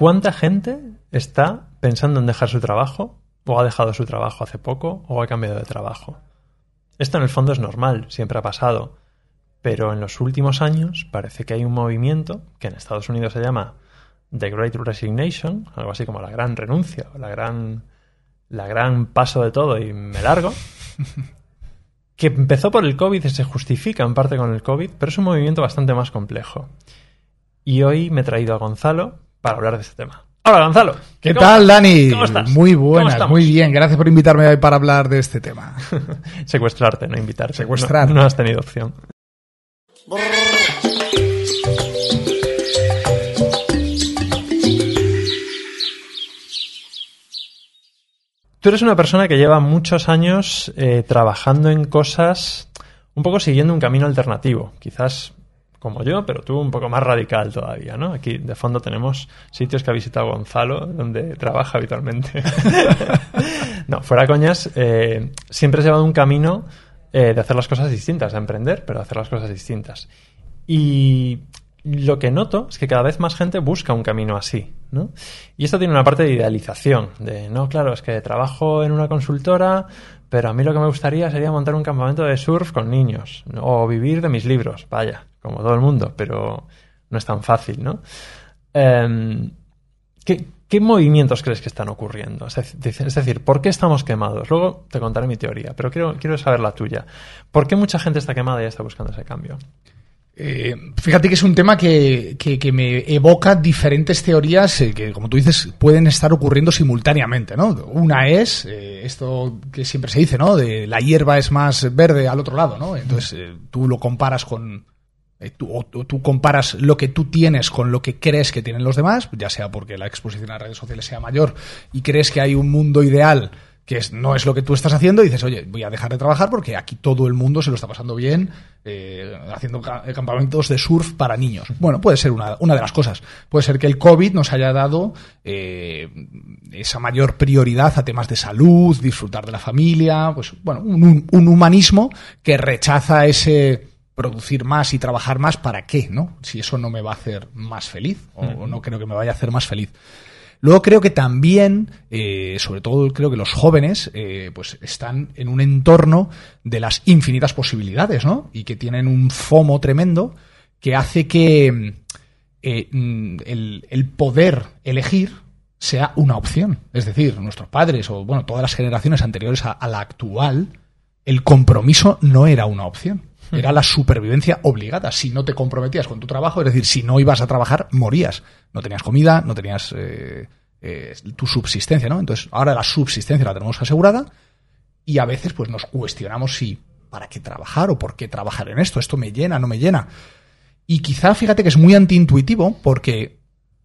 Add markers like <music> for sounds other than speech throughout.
¿Cuánta gente está pensando en dejar su trabajo o ha dejado su trabajo hace poco o ha cambiado de trabajo? Esto en el fondo es normal, siempre ha pasado, pero en los últimos años parece que hay un movimiento que en Estados Unidos se llama The Great Resignation, algo así como la gran renuncia, o la gran, la gran paso de todo y me largo, <laughs> que empezó por el COVID y se justifica en parte con el COVID, pero es un movimiento bastante más complejo. Y hoy me he traído a Gonzalo para hablar de este tema. Hola Gonzalo. ¿Qué tal, Dani? ¿Cómo estás? Muy buenas, muy bien. Gracias por invitarme hoy para hablar de este tema. <laughs> Secuestrarte, no invitarte. Secuestrar. No, no has tenido opción. Tú eres una persona que lleva muchos años eh, trabajando en cosas un poco siguiendo un camino alternativo. Quizás como yo, pero tú un poco más radical todavía, ¿no? Aquí de fondo tenemos sitios que ha visitado Gonzalo, donde trabaja habitualmente. <laughs> no, fuera coñas, eh, siempre has llevado un camino eh, de hacer las cosas distintas, de emprender, pero de hacer las cosas distintas. Y lo que noto es que cada vez más gente busca un camino así, ¿no? Y esto tiene una parte de idealización, de, no, claro, es que trabajo en una consultora, pero a mí lo que me gustaría sería montar un campamento de surf con niños, o vivir de mis libros, vaya, como todo el mundo, pero no es tan fácil, ¿no? Eh, ¿qué, ¿qué, movimientos crees que están ocurriendo? Es decir, ¿por qué estamos quemados? Luego te contaré mi teoría, pero quiero, quiero saber la tuya. ¿Por qué mucha gente está quemada y está buscando ese cambio? Eh, fíjate que es un tema que, que, que me evoca diferentes teorías eh, que, como tú dices, pueden estar ocurriendo simultáneamente, ¿no? Una es eh, esto que siempre se dice, ¿no? De la hierba es más verde al otro lado, ¿no? Entonces eh, tú lo comparas con Tú, o, tú, comparas lo que tú tienes con lo que crees que tienen los demás, ya sea porque la exposición a redes sociales sea mayor y crees que hay un mundo ideal que es, no es lo que tú estás haciendo, y dices, oye, voy a dejar de trabajar porque aquí todo el mundo se lo está pasando bien eh, haciendo campamentos de surf para niños. Bueno, puede ser una, una, de las cosas. Puede ser que el COVID nos haya dado eh, esa mayor prioridad a temas de salud, disfrutar de la familia, pues bueno, un, un humanismo que rechaza ese producir más y trabajar más, ¿para qué? ¿No? Si eso no me va a hacer más feliz, o, o no creo que me vaya a hacer más feliz. Luego creo que también, eh, sobre todo creo que los jóvenes, eh, pues están en un entorno de las infinitas posibilidades, ¿no? Y que tienen un FOMO tremendo que hace que eh, el, el poder elegir sea una opción. Es decir, nuestros padres o, bueno, todas las generaciones anteriores a la actual, el compromiso no era una opción era la supervivencia obligada. Si no te comprometías con tu trabajo, es decir, si no ibas a trabajar, morías. No tenías comida, no tenías eh, eh, tu subsistencia, ¿no? Entonces, ahora la subsistencia la tenemos asegurada y a veces pues nos cuestionamos si para qué trabajar o por qué trabajar en esto, esto me llena, no me llena. Y quizá fíjate que es muy antiintuitivo porque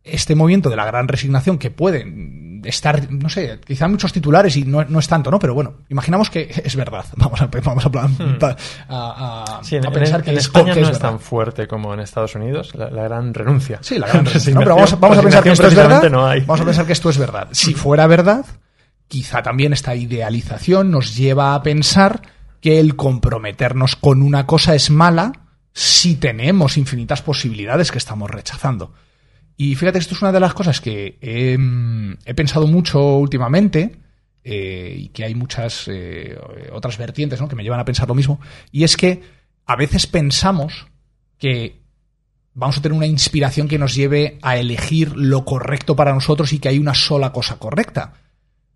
este movimiento de la gran resignación que puede estar, no sé, quizá muchos titulares y no, no, es tanto, ¿no? Pero bueno, imaginamos que es verdad. <laughs> Vamos a, vamos a, hmm. a, a, sí, en, a pensar en, que en es, España que no es es tan fuerte como en Estados Unidos, la, la gran renuncia. Sí, la gran <laughs> resignación. ¿no? Pero vamos, vamos a pensar que esto es verdad. no hay. Vamos a pensar que esto es verdad. Si fuera verdad, quizá también esta idealización nos lleva a pensar que el comprometernos con una cosa es mala si tenemos infinitas posibilidades que estamos rechazando. Y fíjate, esto es una de las cosas que he, he pensado mucho últimamente eh, y que hay muchas eh, otras vertientes ¿no? que me llevan a pensar lo mismo. Y es que a veces pensamos que vamos a tener una inspiración que nos lleve a elegir lo correcto para nosotros y que hay una sola cosa correcta.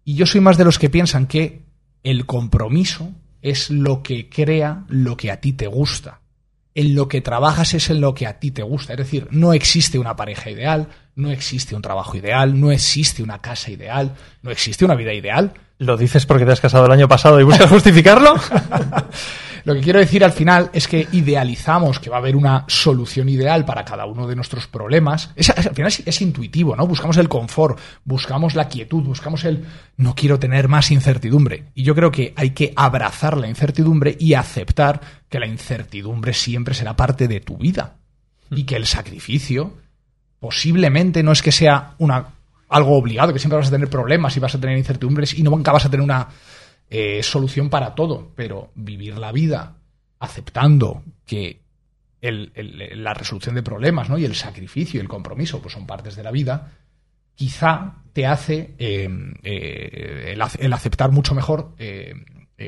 Y yo soy más de los que piensan que el compromiso es lo que crea lo que a ti te gusta en lo que trabajas es en lo que a ti te gusta. Es decir, no existe una pareja ideal, no existe un trabajo ideal, no existe una casa ideal, no existe una vida ideal. ¿Lo dices porque te has casado el año pasado y buscas <laughs> justificarlo? <laughs> Lo que quiero decir al final es que idealizamos que va a haber una solución ideal para cada uno de nuestros problemas. Es, al final es, es, intuitivo, ¿no? Buscamos el confort, buscamos la quietud, buscamos el no quiero tener más incertidumbre. Y yo creo que hay que abrazar la incertidumbre y aceptar que la incertidumbre siempre será parte de tu vida. Y que el sacrificio posiblemente no es que sea una, algo obligado, que siempre vas a tener problemas y vas a tener incertidumbres y nunca vas a tener una eh, solución para todo, pero vivir la vida aceptando que el, el, la resolución de problemas ¿no? y el sacrificio y el compromiso pues son partes de la vida, quizá te hace eh, eh, el, aceptar mucho mejor eh,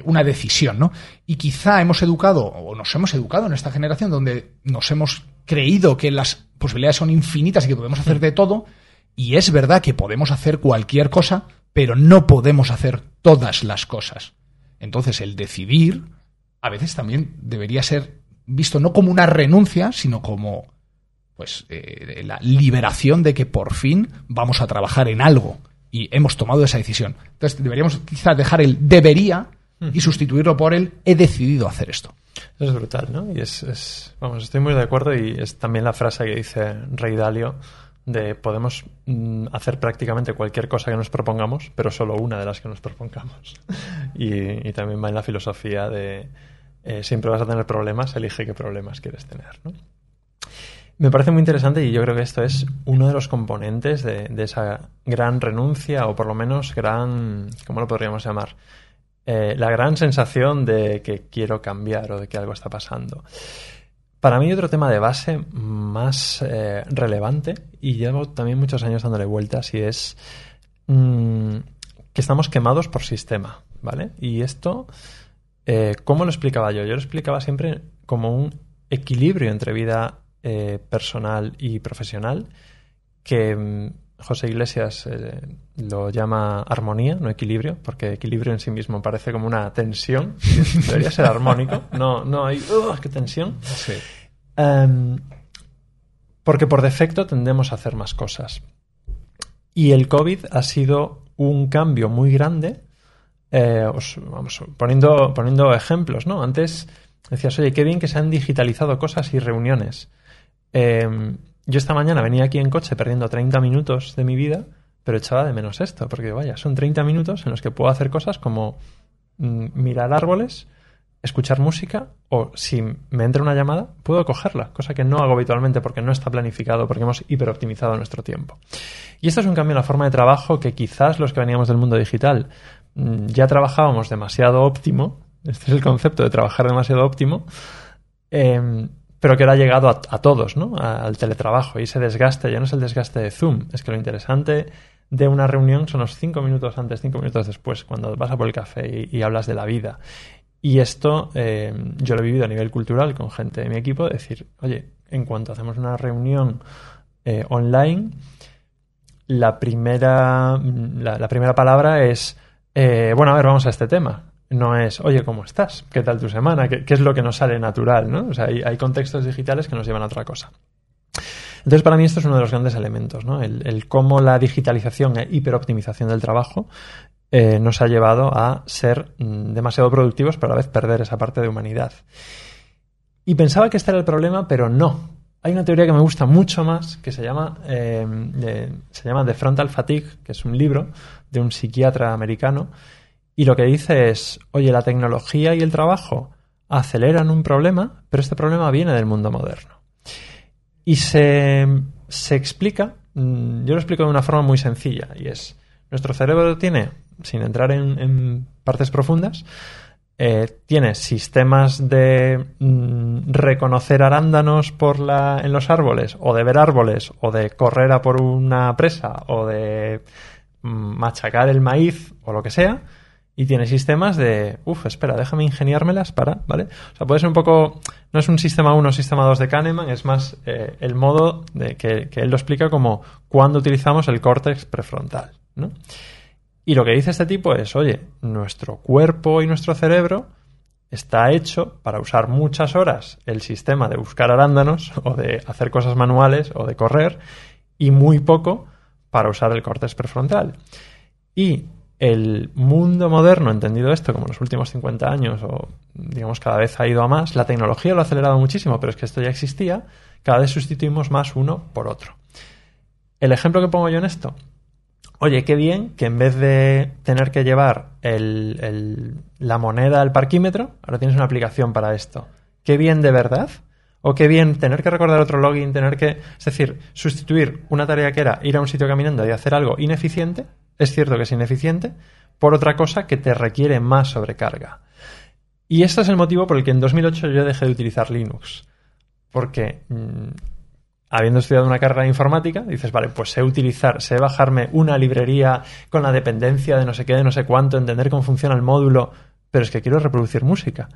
una decisión, ¿no? Y quizá hemos educado, o nos hemos educado en esta generación donde nos hemos creído que las posibilidades son infinitas y que podemos hacer de todo, y es verdad que podemos hacer cualquier cosa, pero no podemos hacer todas las cosas. Entonces, el decidir a veces también debería ser visto no como una renuncia, sino como pues eh, la liberación de que por fin vamos a trabajar en algo y hemos tomado esa decisión. Entonces deberíamos quizás dejar el debería y sustituirlo por el he decidido hacer esto. es brutal, ¿no? Y es, vamos, estoy muy de acuerdo y es también la frase que dice Rey Dalio de podemos mm, hacer prácticamente cualquier cosa que nos propongamos, pero solo una de las que nos propongamos. y, también va en la filosofía de eh, siempre vas a tener problemas, elige qué problemas quieres tener, ¿no? Me parece muy interesante y yo creo que esto es uno de los componentes de, esa gran renuncia o por lo menos gran, ¿cómo lo podríamos llamar? Eh, la gran sensación de que quiero cambiar o de que algo está pasando. Para mí otro tema de base más eh, relevante y llevo también muchos años dándole vueltas y es mm, que estamos quemados por sistema, ¿vale? Y esto, eh, ¿cómo lo explicaba yo? Yo lo explicaba siempre como un equilibrio entre vida eh, personal y profesional que mm, José Iglesias lo llama armonía, no equilibrio, porque equilibrio en sí mismo parece como una tensión. Debería ser armónico. No, no hay. ¡uh, ¡Qué tensión! Em, porque por defecto tendemos a hacer más cosas. Y el COVID ha sido un cambio muy grande. Eh, vamos, poniendo, poniendo ejemplos, ¿no? Antes decías, oye, qué bien que se han digitalizado cosas y reuniones. Em, yo esta mañana venía aquí en coche perdiendo 30 minutos de mi vida, pero echaba de menos esto, porque vaya, son 30 minutos en los que puedo hacer cosas como mm, mirar árboles, escuchar música o si me entra una llamada, puedo cogerla, cosa que no hago habitualmente porque no está planificado, porque hemos hiperoptimizado nuestro tiempo. Y esto es un cambio en la forma de trabajo que quizás los que veníamos del mundo digital mm, ya trabajábamos demasiado óptimo, este es el concepto de trabajar demasiado óptimo, em, pero que ahora ha llegado a, todos, ¿no? al teletrabajo y ese desgaste ya no es el desgaste de Zoom, es que lo interesante de una reunión son los cinco minutos antes, cinco minutos después, cuando vas a por el café y, hablas de la vida. Y esto eh, yo lo he vivido a nivel cultural con gente de mi equipo, decir, oye, en cuanto hacemos una reunión eh, online, la primera, la, primera palabra es, eh, bueno, a ver, vamos a este tema no es, oye, ¿cómo estás? ¿Qué tal tu semana? ¿Qué, es lo que nos sale natural? ¿no? O sea, hay, contextos digitales que nos llevan a otra cosa. Entonces, para mí esto es uno de los grandes elementos, ¿no? El, cómo la digitalización e hiperoptimización del trabajo eh, nos ha llevado a ser mm, demasiado productivos, pero a la vez perder esa parte de humanidad. Y pensaba que este era el problema, pero no. Hay una teoría que me gusta mucho más, que se llama, eh, se llama The Frontal Fatigue, que es un libro de un psiquiatra americano, y lo que dice es, oye, la tecnología y el trabajo aceleran un problema, pero este problema viene del mundo moderno. Y se, explica, mm, yo lo explico de una forma muy sencilla, y es, nuestro cerebro tiene, sin entrar en, partes profundas, eh, tiene sistemas de mm, reconocer arándanos por la, en los árboles, o de ver árboles, o de correr a por una presa, o de mm, machacar el maíz, o lo que sea, y tiene sistemas de, uff, espera, déjame ingeniármelas para, ¿vale? O sea, puede ser un poco, no es un sistema 1 o sistema 2 de Kahneman, es más eh, el modo de que, él lo explica como cuando utilizamos el córtex prefrontal, ¿no? Y lo que dice este tipo es, oye, nuestro cuerpo y nuestro cerebro está hecho para usar muchas horas el sistema de buscar arándanos <laughs> o de hacer cosas manuales o de correr y muy poco para usar el córtex prefrontal. Y el mundo moderno, entendido esto como en los últimos 50 años, o digamos cada vez ha ido a más, la tecnología lo ha acelerado muchísimo, pero es que esto ya existía, cada vez sustituimos más uno por otro. El ejemplo que pongo yo en esto, oye, qué bien que en vez de tener que llevar la moneda al parquímetro, ahora tienes una aplicación para esto. Qué bien de verdad. O qué bien tener que recordar otro login, tener que, es decir, sustituir una tarea que era ir a un sitio caminando y hacer algo ineficiente es cierto que es ineficiente, por otra cosa que te requiere más sobrecarga. Y este es el motivo por el que en 2008 yo dejé de utilizar Linux. Porque mm, habiendo estudiado una carrera de informática, dices, vale, pues sé utilizar, sé bajarme una librería con la dependencia de no sé qué, de no sé cuánto, entender cómo funciona el módulo, pero es que quiero reproducir música.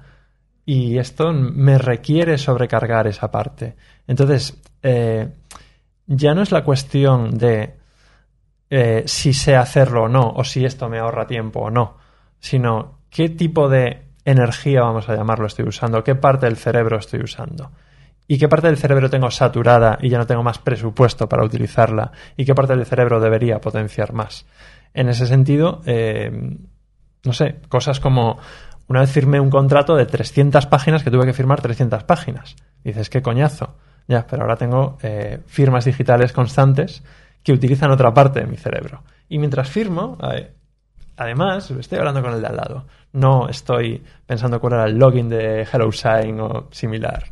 Y esto me requiere sobrecargar esa parte. Entonces, eh, ya no es la cuestión de eh, si sé hacerlo o no, o si esto me ahorra tiempo o no, sino qué tipo de energía, vamos a llamarlo, estoy usando, qué parte del cerebro estoy usando y qué parte del cerebro tengo saturada y ya no tengo más presupuesto para utilizarla y qué parte del cerebro debería potenciar más. En ese sentido, eh, no sé, cosas como una vez firmé un contrato de 300 páginas que tuve que firmar 300 páginas. dices, qué coñazo. Ya, pero ahora tengo eh, firmas digitales constantes que utilizan otra parte de mi cerebro. Y mientras firmo, además, estoy hablando con el de al lado. No estoy pensando cuál era el login de HelloSign o similar.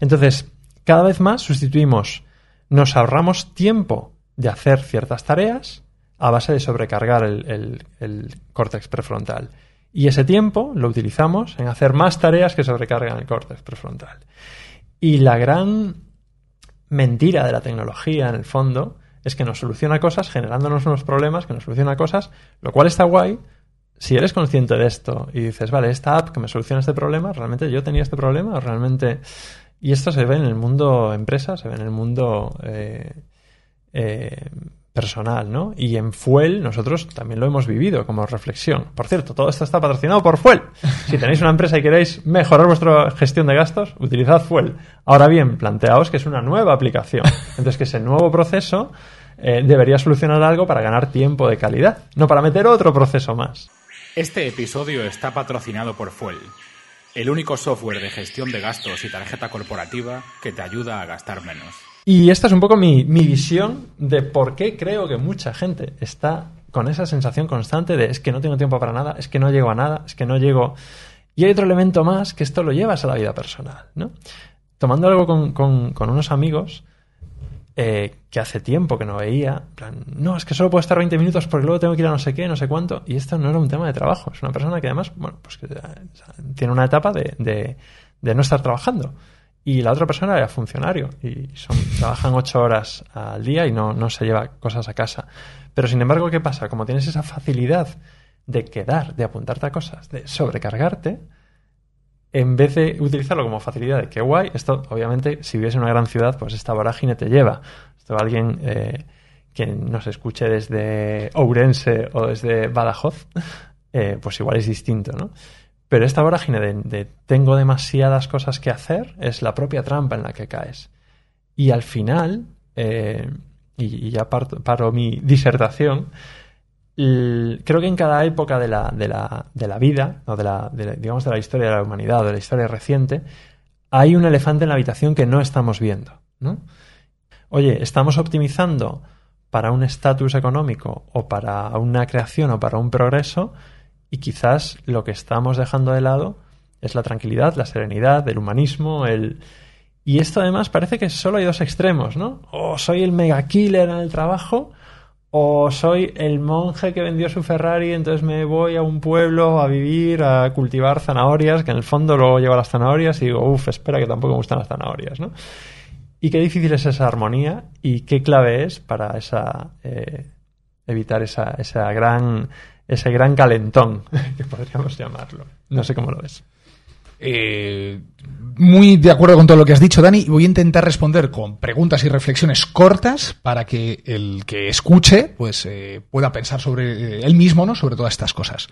Entonces, cada vez más sustituimos, nos ahorramos tiempo de hacer ciertas tareas a base de sobrecargar el, el córtex prefrontal. Y ese tiempo lo utilizamos en hacer más tareas que sobrecargan el córtex prefrontal. Y la gran mentira de la tecnología, en el fondo, es que nos soluciona cosas generándonos unos problemas, que nos soluciona cosas, lo cual está guay. Si eres consciente de esto y dices, vale, esta app que me soluciona este problema, ¿realmente yo tenía este problema? ¿O realmente...? Y esto se ve en el mundo empresa, se ve en el mundo eh, eh, personal, ¿no? Y en Fuel nosotros también lo hemos vivido como reflexión. Por cierto, todo esto está patrocinado por Fuel. Si tenéis una empresa y queréis mejorar vuestra gestión de gastos, utilizad Fuel. Ahora bien, planteaos que es una nueva aplicación. Entonces, que ese nuevo proceso eh, debería solucionar algo para ganar tiempo de calidad, no para meter otro proceso más. Este episodio está patrocinado por Fuel, el único software de gestión de gastos y tarjeta corporativa que te ayuda a gastar menos. Y esta es un poco mi, visión de por qué creo que mucha gente está con esa sensación constante de es que no tengo tiempo para nada, es que no llego a nada, es que no llego... Y hay otro elemento más que esto lo llevas a la vida personal, ¿no? Tomando algo con, unos amigos eh, que hace tiempo que no veía, plan, no, es que solo puedo estar 20 minutos porque luego tengo que ir a no sé qué, no sé cuánto, y esto no era un tema de trabajo, es una persona que además, bueno, pues que tiene una etapa de, de no estar trabajando y la otra persona era funcionario y son, trabajan ocho horas al día y no, no se lleva cosas a casa. Pero sin embargo, ¿qué pasa? Como tienes esa facilidad de quedar, de apuntarte a cosas, de sobrecargarte, en vez de utilizarlo como facilidad de qué guay, esto obviamente si vives en una gran ciudad, pues esta vorágine te lleva. Esto alguien eh, que nos escuche desde Ourense o desde Badajoz, eh, pues igual es distinto, ¿no? Pero esta vorágine de, tengo demasiadas cosas que hacer es la propia trampa en la que caes. Y al final, eh, y, ya paro, mi disertación, creo que en cada época de la, de la, de la vida, o de la, digamos de la historia de la humanidad, o de la historia reciente, hay un elefante en la habitación que no estamos viendo. ¿no? Oye, estamos optimizando para un estatus económico o para una creación o para un progreso y quizás lo que estamos dejando de lado es la tranquilidad, la serenidad, el humanismo, el... Y esto además parece que solo hay dos extremos, ¿no? O soy el mega killer en el trabajo, o soy el monje que vendió su Ferrari, entonces me voy a un pueblo a vivir, a cultivar zanahorias, que en el fondo luego llevo las zanahorias y digo, uff, espera que tampoco me gustan las zanahorias, ¿no? Y qué difícil es esa armonía y qué clave es para esa, eh, evitar esa, esa gran ese gran calentón, <laughs> que podríamos llamarlo. No sé cómo lo ves. Eh, muy de acuerdo con todo lo que has dicho, Dani, y voy a intentar responder con preguntas y reflexiones cortas para que el que escuche pues eh, pueda pensar sobre eh, él mismo, ¿no? Sobre todas estas cosas.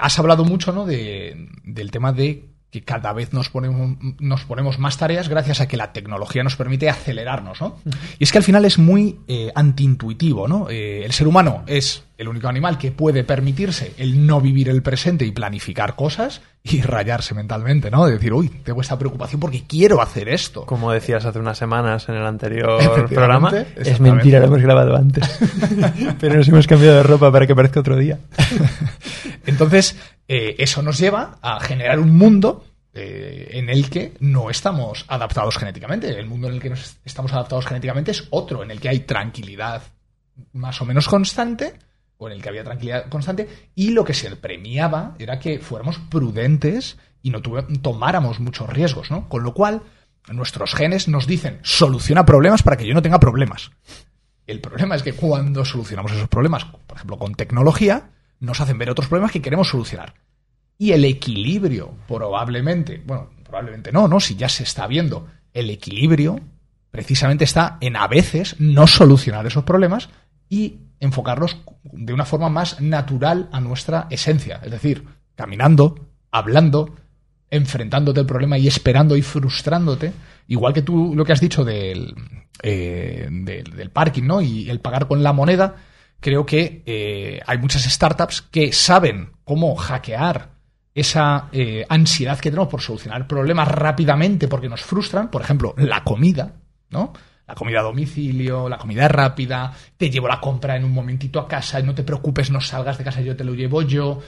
has hablado mucho, ¿no? De, del tema de que cada vez nos ponemos, nos ponemos más tareas gracias a que la tecnología nos permite acelerarnos, ¿no? Y es que al final es muy eh, antiintuitivo, ¿no? Eh, el ser humano es el único animal que puede permitirse el no vivir el presente y planificar cosas y <laughs> rayarse mentalmente, ¿no? De decir, uy, tengo esta preocupación porque quiero hacer esto. Como decías hace unas semanas en el anterior programa, es mentira, lo hemos grabado antes. <laughs> Pero nos hemos cambiado de ropa para que parezca otro día. <laughs> Entonces, eh, eso nos lleva a generar un mundo eh, en el que no estamos adaptados genéticamente. El mundo en el que nos estamos adaptados genéticamente es otro, en el que hay tranquilidad más o menos constante, o en el que había tranquilidad constante, y lo que se premiaba era que fuéramos prudentes y no tomáramos muchos riesgos, ¿no? Con lo cual, Nuestros genes nos dicen, soluciona problemas para que yo no tenga problemas. El problema es que cuando solucionamos esos problemas, por ejemplo, con tecnología, nos hacen ver otros problemas que queremos solucionar. Y el equilibrio, probablemente, bueno, probablemente no, ¿no? Si ya se está viendo, el equilibrio precisamente está en a veces no solucionar esos problemas y enfocarlos de una forma más natural a nuestra esencia. Es decir, caminando, hablando, enfrentándote al problema y esperando y frustrándote. Igual que tú lo que has dicho del, eh, del, parking, ¿no? Y el pagar con la moneda. Creo que eh, hay muchas startups que saben cómo hackear esa eh, ansiedad que tenemos por solucionar problemas rápidamente porque nos frustran. Por ejemplo, la comida, ¿no? La comida a domicilio, la comida rápida, te llevo la compra en un momentito a casa no te preocupes, no salgas de casa, yo te lo llevo yo.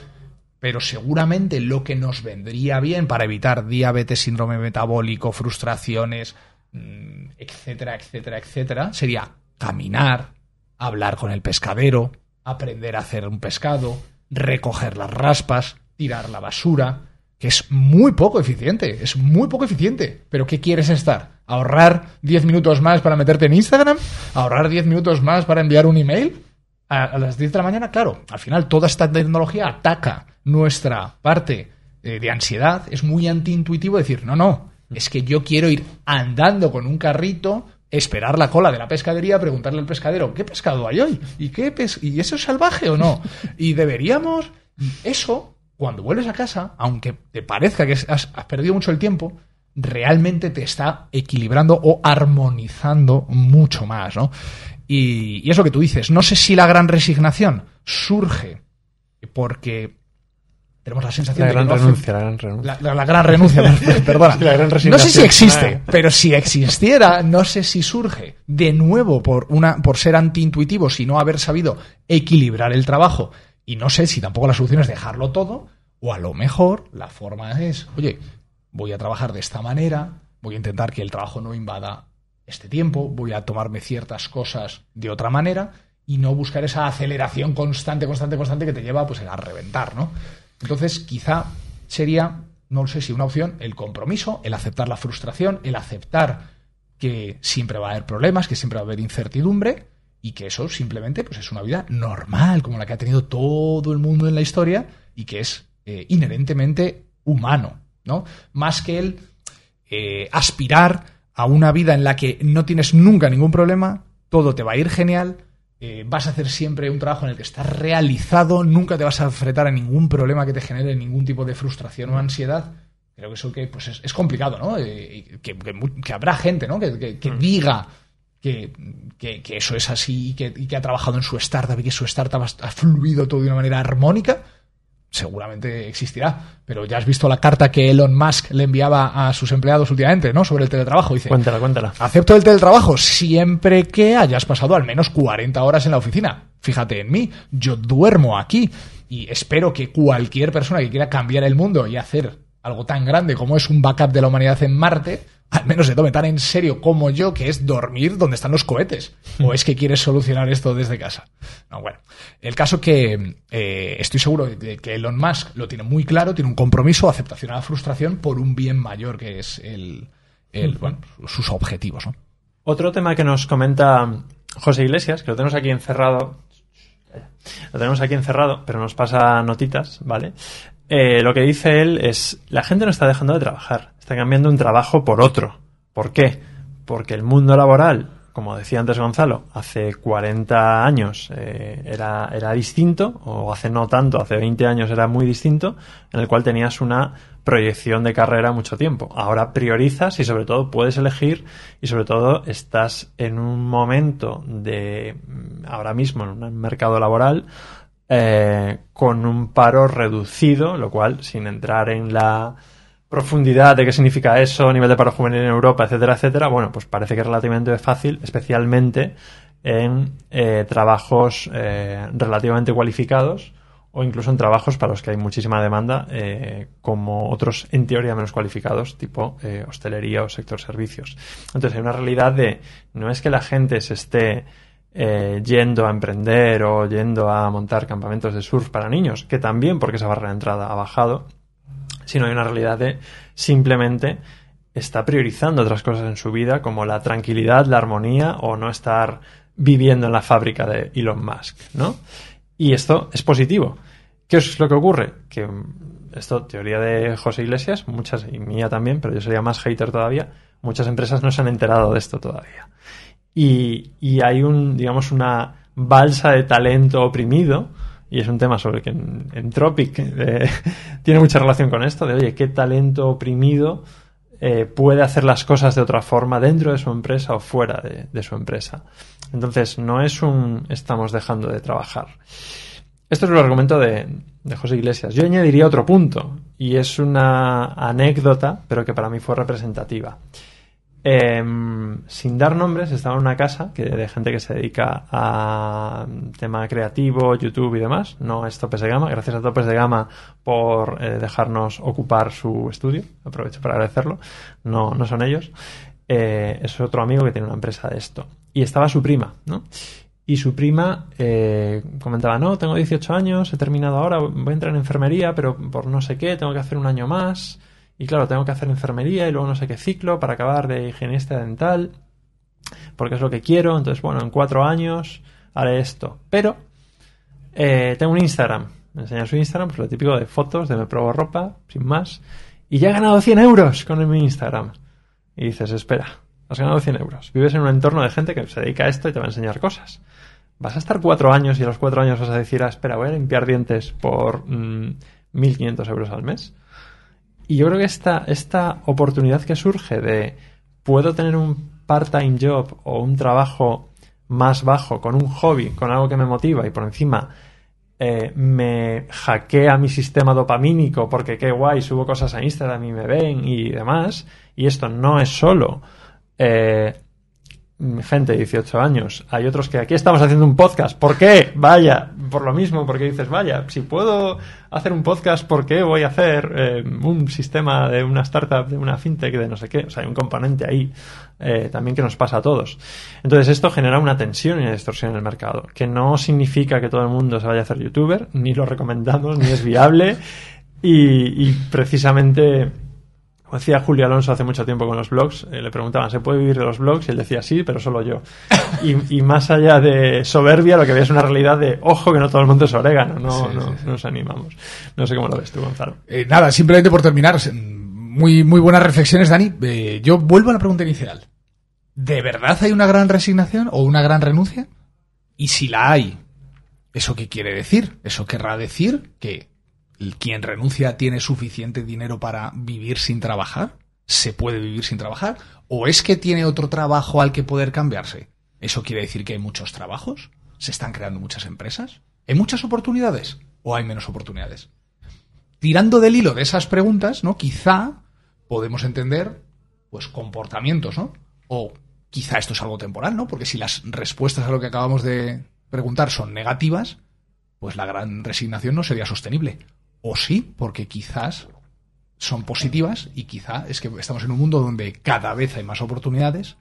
Pero seguramente lo que nos vendría bien para evitar diabetes, síndrome metabólico, frustraciones, mm, etcétera, etcétera, etcétera, sería caminar, hablar con el pescadero, aprender a hacer un pescado, recoger las raspas, tirar la basura, que es muy poco eficiente, es muy poco eficiente. Pero ¿qué quieres estar? ahorrar 10 minutos más para meterte en Instagram, ahorrar 10 minutos más para enviar un email a, las 10 de la mañana, claro, al final toda esta tecnología ataca nuestra parte eh, de ansiedad, es muy antiintuitivo decir, no, no, es que yo quiero ir andando con un carrito, esperar la cola de la pescadería, preguntarle al pescadero, ¿qué pescado hay hoy? ¿Y, qué ¿Y eso es salvaje o no? <laughs> Y deberíamos, eso, cuando vuelves a casa, aunque te parezca que has perdido mucho el tiempo, realmente te está equilibrando o armonizando mucho más, ¿no? Y, eso que tú dices, no sé si la gran resignación surge porque tenemos la sensación de que no renuncia, la gran renuncia. La, gran renuncia, <laughs> perdona. no sé si existe, pero si existiera, no sé si surge de nuevo por una por ser antiintuitivo, si no haber sabido equilibrar el trabajo y no sé si tampoco la solución es dejarlo todo o a lo mejor la forma es, oye, voy a trabajar de esta manera, voy a intentar que el trabajo no invada este tiempo, voy a tomarme ciertas cosas de otra manera y no buscar esa aceleración constante, constante, constante que te lleva pues, a reventar, ¿no? Entonces, quizá sería, no sé si una opción, el compromiso, el aceptar la frustración, el aceptar que siempre va a haber problemas, que siempre va a haber incertidumbre y que eso simplemente pues, es una vida normal, como la que ha tenido todo el mundo en la historia y que es eh, inherentemente humano. ¿no? Más que el eh, aspirar a una vida en la que no tienes nunca ningún problema, todo te va a ir genial, eh, vas a hacer siempre un trabajo en el que estás realizado, nunca te vas a enfrentar a ningún problema que te genere ningún tipo de frustración o ansiedad. Creo que eso que, pues es, complicado, ¿no? Eh, que, habrá gente, ¿no? Que, mm. diga que, eso es así y que, ha trabajado en su startup y que su startup ha fluido todo de una manera armónica seguramente existirá, pero ya has visto la carta que Elon Musk le enviaba a sus empleados últimamente, ¿no? Sobre el teletrabajo. Dice, cuéntala, cuéntala. Acepto el teletrabajo siempre que hayas pasado al menos 40 horas en la oficina. Fíjate en mí, yo duermo aquí y espero que cualquier persona que quiera cambiar el mundo y hacer algo tan grande como es un backup de la humanidad en Marte, al menos se tome tan en serio como yo, que es dormir donde están los cohetes. ¿O es que quieres solucionar esto desde casa? No, bueno. El caso que eh, estoy seguro de que Elon Musk lo tiene muy claro, tiene un compromiso, aceptación a la frustración por un bien mayor que es el, bueno, sus objetivos. ¿no? Otro tema que nos comenta José Iglesias, que lo tenemos aquí encerrado. Lo tenemos aquí encerrado, pero nos pasa notitas, ¿vale? Eh, lo que dice él es, la gente no está dejando de trabajar, está cambiando un trabajo por otro. ¿Por qué? Porque el mundo laboral, como decía antes Gonzalo, hace 40 años eh, era, era distinto, o hace no tanto, hace 20 años era muy distinto, en el cual tenías una proyección de carrera mucho tiempo. Ahora priorizas y sobre todo puedes elegir y sobre todo estás en un momento de mm, ahora mismo en un mercado laboral eh, con un paro reducido, lo cual, sin entrar en la profundidad de qué significa eso, nivel de paro juvenil en Europa, etcétera, etcétera, bueno, pues parece que es relativamente fácil, especialmente en eh, trabajos eh, relativamente cualificados o incluso en trabajos para los que hay muchísima demanda, como otros en teoría menos cualificados, tipo hostelería o sector servicios. Entonces hay una realidad de no es que la gente se esté eh, yendo a emprender o yendo a montar campamentos de surf para niños, que también porque esa barrera de entrada ha bajado, sino hay una realidad de simplemente está priorizando otras cosas en su vida como la tranquilidad, la armonía o no estar viviendo en la fábrica de Elon Musk, ¿no? Y esto es positivo. ¿Qué es lo que ocurre? Que mm, esto, teoría de José Iglesias, muchas, y mía también, pero yo sería más hater todavía, muchas empresas no se han enterado de esto todavía. Y, hay un, digamos, una balsa de talento oprimido, y es un tema sobre que en, en Tropic eh, <laughs> tiene mucha relación con esto, de oye, qué talento oprimido eh, puede hacer las cosas de otra forma dentro de su empresa o fuera de, su empresa. Entonces, no es un estamos dejando de trabajar. Esto es el argumento de José Iglesias. Yo añadiría otro punto, y es una anécdota, pero que para mí fue representativa. Eh, sin dar nombres, estaba en una casa que, de gente que se dedica a tema creativo, YouTube y demás. No es Topes de Gama. Gracias a Topes de Gama por eh, dejarnos ocupar su estudio. Aprovecho para agradecerlo. No, no son ellos. Eh, es otro amigo que tiene una empresa de esto. Y estaba su prima, ¿no? Y su prima eh, comentaba, no, tengo 18 años, he terminado ahora, voy a entrar en enfermería, pero por no sé qué, tengo que hacer un año más. Y claro, tengo que hacer enfermería y luego no sé qué ciclo para acabar de higienista dental, porque es lo que quiero. Entonces, bueno, en cuatro años haré esto. Pero eh, tengo un Instagram. Me enseña su Instagram, pues lo típico de fotos, de me pruebo ropa, sin más. Y ya he ganado 100 euros con mi Instagram. Y dices, espera, has ganado 100 euros. Vives en un entorno de gente que se dedica a esto y te va a enseñar cosas. Vas a estar cuatro años y a los cuatro años vas a decir, ah, espera, voy a limpiar dientes por mmm, 1.500 euros al mes. Y yo creo que esta, esta oportunidad que surge de puedo tener un part-time job o un trabajo más bajo con un hobby, con algo que me motiva y por encima eh, me hackea mi sistema dopamínico porque qué guay, subo cosas a Instagram y me ven y demás. Y esto no es solo eh, gente de 18 años. Hay otros que aquí estamos haciendo un podcast. ¿Por qué? Vaya, por lo mismo, porque dices, vaya, si puedo hacer un podcast, ¿por qué voy a hacer eh, un sistema de una startup, de una fintech, de no sé qué? O sea, hay un componente ahí eh, también que nos pasa a todos. Entonces, esto genera una tensión y una distorsión en el mercado, que no significa que todo el mundo se vaya a hacer youtuber, ni lo recomendamos, ni es viable. y, y precisamente decía Julio Alonso hace mucho tiempo con los blogs, eh, le preguntaban, ¿se puede vivir de los blogs? Y él decía, sí, pero solo yo. Y, y, más allá de soberbia, lo que había es una realidad de, ojo, que no todo el mundo es orégano, no, sí, no, sí. no nos animamos. No sé cómo lo ves tú, Gonzalo. Eh, nada, simplemente por terminar, muy, muy buenas reflexiones, Dani. Eh, yo vuelvo a la pregunta inicial. ¿De verdad hay una gran resignación o una gran renuncia? Y si la hay, ¿eso qué quiere decir? ¿Eso querrá decir que quien renuncia tiene suficiente dinero para vivir sin trabajar? ¿Se puede vivir sin trabajar? ¿O es que tiene otro trabajo al que poder cambiarse? ¿Eso quiere decir que hay muchos trabajos? ¿Se están creando muchas empresas? ¿Hay muchas oportunidades? ¿O hay menos oportunidades? Tirando del hilo de esas preguntas, ¿no? Quizá podemos entender, pues, comportamientos, ¿no? O quizá esto es algo temporal, ¿no? Porque si las respuestas a lo que acabamos de preguntar son negativas, pues la gran resignación no sería sostenible o sí, porque quizás son positivas y quizá es que estamos en un mundo donde cada vez hay más oportunidades,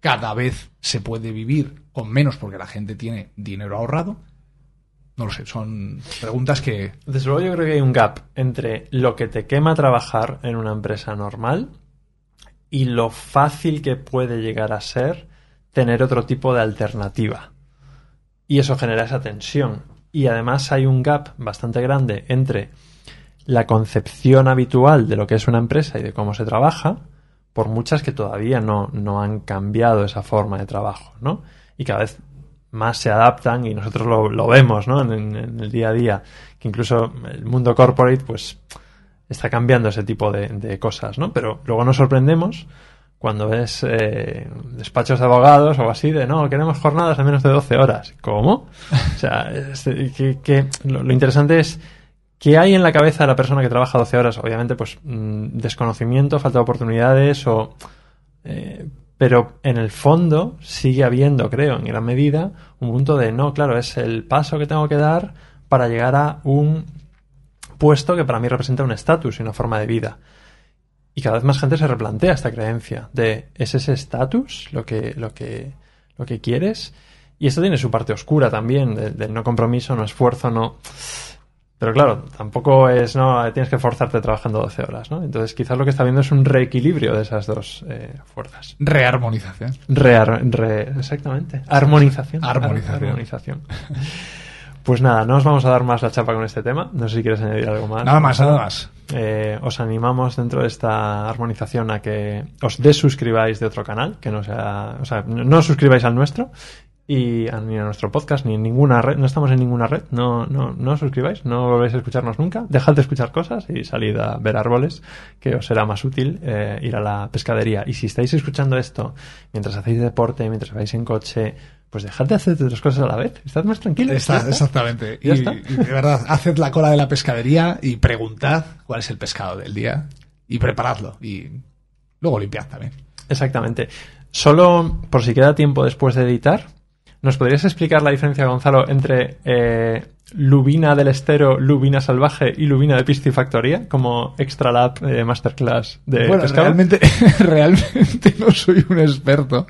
cada vez se puede vivir con menos porque la gente tiene dinero ahorrado. No lo sé, son preguntas que... Desde luego yo creo que hay un gap entre lo que te quema trabajar en una empresa normal y lo fácil que puede llegar a ser tener otro tipo de alternativa. Y eso genera esa tensión y además hay un gap bastante grande entre la concepción habitual de lo que es una empresa y de cómo se trabaja, por muchas que todavía no, no han cambiado esa forma de trabajo, ¿no? Y cada vez más se adaptan y nosotros lo, vemos, ¿no? En, en, el día a día, que incluso el mundo corporate, pues, está cambiando ese tipo de, de cosas, ¿no? Pero luego nos sorprendemos cuando ves eh, despachos de abogados o así de no, queremos jornadas de menos de 12 horas. ¿Cómo? O sea, <laughs> es, que, que lo, interesante es qué hay en la cabeza de la persona que trabaja 12 horas. Obviamente, pues mmm, desconocimiento, falta de oportunidades o... Eh, pero en el fondo sigue habiendo, creo, en gran medida, un punto de no, claro, es el paso que tengo que dar para llegar a un puesto que para mí representa un estatus y una forma de vida. Y cada vez más gente se replantea esta creencia de ¿es ese estatus lo que, lo, que, lo que quieres? Y esto tiene su parte oscura también, del de no compromiso, no esfuerzo, no... Pero claro, tampoco es, no, tienes que forzarte trabajando 12 horas, ¿no? Entonces quizás lo que está viendo es un reequilibrio de esas dos eh, fuerzas. Rearmonización. Rear- re- exactamente. Armonización. <laughs> Armonización. Ar- armonización. Pues nada, no os vamos a dar más la chapa con este tema. No sé si quieres añadir algo más. Nada más, nada más. Eh, os animamos dentro de esta armonización a que os desuscribáis de otro canal, que no sea, o sea, no os suscribáis al nuestro y ni a nuestro podcast ni en ninguna red, no estamos en ninguna red, no, no, no os suscribáis, no volvéis a escucharnos nunca, dejad de escuchar cosas y salid a ver árboles, que os será más útil eh, ir a la pescadería. Y si estáis escuchando esto mientras hacéis deporte, mientras vais en coche, pues dejad de hacer otras cosas a la vez, estad más tranquilos. Está- exactamente. Y de verdad, haced la cola de la pescadería y preguntad cuál es el pescado del día y preparadlo. Y luego limpiad también. Exactamente. Solo por si queda tiempo después de editar, ¿nos podrías explicar la diferencia, Gonzalo, entre eh, lubina del estero, lubina salvaje y lubina de piscifactoría como extra lab eh, masterclass de bueno, pescado? realmente, <laughs> realmente no soy un experto,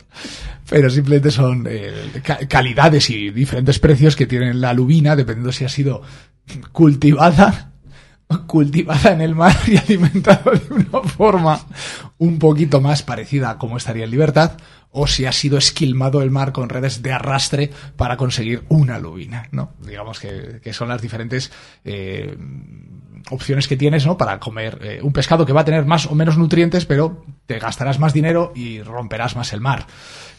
pero simplemente son eh, ca- calidades y diferentes precios que tiene la lubina, dependiendo si ha sido cultivada cultivada en el mar y <laughs> alimentada de una forma un poquito más parecida a como estaría en libertad, o si ha sido esquilmado el mar con redes de arrastre para conseguir una lubina, ¿no? Digamos que, que son las diferentes eh, opciones que tienes, ¿no? Para comer eh, un pescado que va a tener más o menos nutrientes, pero te gastarás más dinero y romperás más el mar.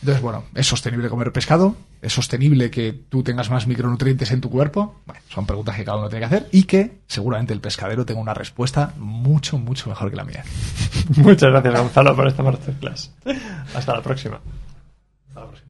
Entonces, bueno, es sostenible comer pescado, es sostenible que tú tengas más micronutrientes en tu cuerpo. Bueno, son preguntas que cada uno tiene que hacer y que seguramente el pescadero tenga una respuesta mucho, mucho mejor que la mía. <laughs> Muchas gracias, Gonzalo, por esta masterclass. Hasta la próxima. Hasta la próxima.